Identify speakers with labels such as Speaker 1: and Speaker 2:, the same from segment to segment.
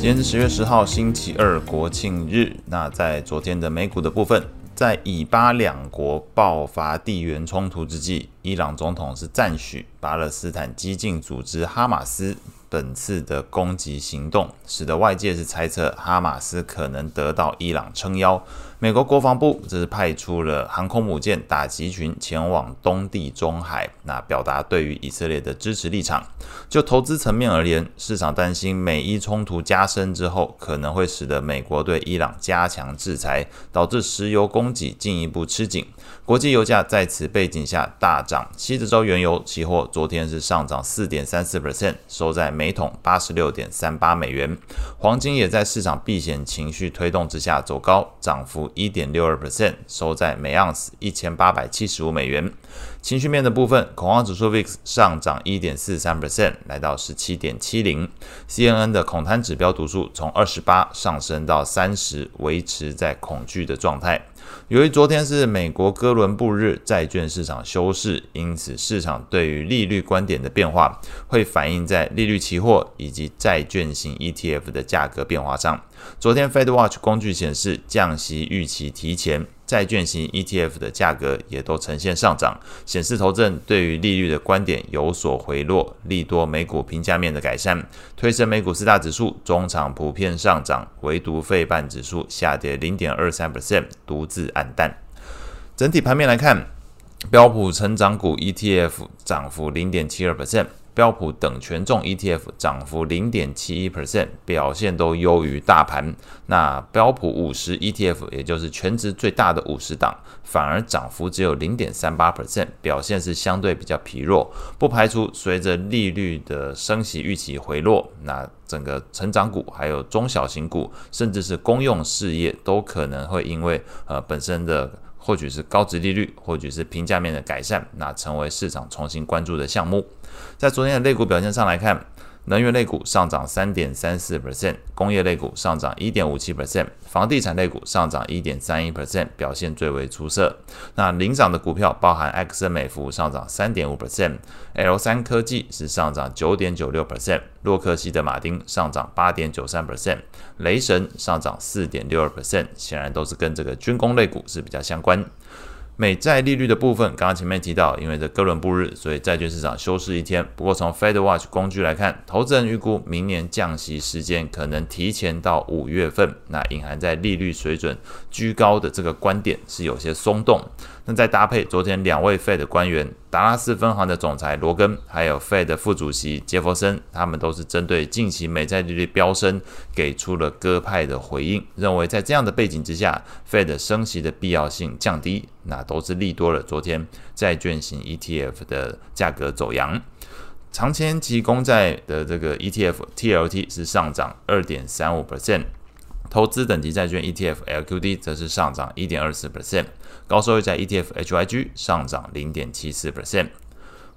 Speaker 1: 今天是十月十号，星期二，国庆日。那在昨天的美股的部分，在以巴两国爆发地缘冲突之际，伊朗总统是赞许巴勒斯坦激进组织哈马斯本次的攻击行动，使得外界是猜测哈马斯可能得到伊朗撑腰。美国国防部则是派出了航空母舰打击群前往东地中海，那表达对于以色列的支持立场。就投资层面而言，市场担心美伊冲突加深之后，可能会使得美国对伊朗加强制裁，导致石油供给进一步吃紧。国际油价在此背景下大涨，西德州原油期货昨天是上涨四点三四 percent，收在每桶八十六点三八美元。黄金也在市场避险情绪推动之下走高，涨幅。一点六二 percent，收在每盎司一千八百七十五美元。情绪面的部分，恐慌指数 VIX 上涨一点四三 percent，来到十七点七零。CNN 的恐贪指标读数从二十八上升到三十，维持在恐惧的状态。由于昨天是美国哥伦布日，债券市场休市，因此市场对于利率观点的变化会反映在利率期期货以及债券型 ETF 的价格变化上。昨天 FedWatch 工具显示降息预期提前。债券型 ETF 的价格也都呈现上涨，显示投资人对于利率的观点有所回落，利多美股评价面的改善，推升美股四大指数中场普遍上涨，唯独费半指数下跌零点二三 percent，独自黯淡。整体盘面来看，标普成长股 ETF 涨幅零点七二 percent。标普等权重 ETF 涨幅零点七一 percent，表现都优于大盘。那标普五十 ETF，也就是全值最大的五十档，反而涨幅只有零点三八 percent，表现是相对比较疲弱。不排除随着利率的升息预期回落，那整个成长股、还有中小型股，甚至是公用事业，都可能会因为呃本身的或许是高值利率，或许是平价面的改善，那成为市场重新关注的项目。在昨天的类股表现上来看，能源类股上涨三点三四 percent，工业类股上涨一点五七 percent，房地产类股上涨一点三一 percent，表现最为出色。那领涨的股票包含埃克森美孚上涨三点五 percent，L 三科技是上涨九点九六 percent，洛克希德马丁上涨八点九三 percent，雷神上涨四点六二 percent，显然都是跟这个军工类股是比较相关。美债利率的部分，刚刚前面提到，因为这哥伦布日，所以债券市场休市一天。不过从 FedWatch 工具来看，投资人预估明年降息时间可能提前到五月份。那隐含在利率水准居高的这个观点是有些松动。那再搭配昨天两位 Fed 官员，达拉斯分行的总裁罗根，还有 Fed 副主席杰弗森，他们都是针对近期美债利率飙升，给出了鸽派的回应，认为在这样的背景之下，Fed 升息的必要性降低，那都是利多了。昨天债券型 ETF 的价格走扬，长天期公债的这个 ETF TLT 是上涨二点三五 percent。投资等级债券 ETF LQD 则是上涨一点二四 percent，高收益债 ETF HYG 上涨零点七四 percent。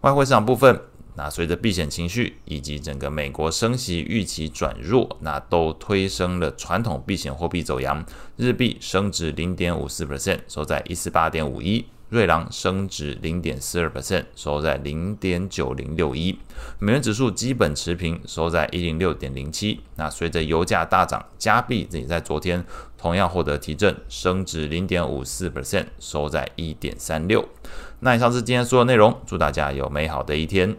Speaker 1: 外汇市场部分，那随着避险情绪以及整个美国升息预期转弱，那都推升了传统避险货币走阳，日币升值零点五四 percent，收在一四八点五一。瑞郎升值零点四二 percent，收在零点九零六一。美元指数基本持平，收在一零六点零七。那随着油价大涨，加币也在昨天同样获得提振，升值零点五四 percent，收在一点三六。那以上是今天所有内容，祝大家有美好的一天。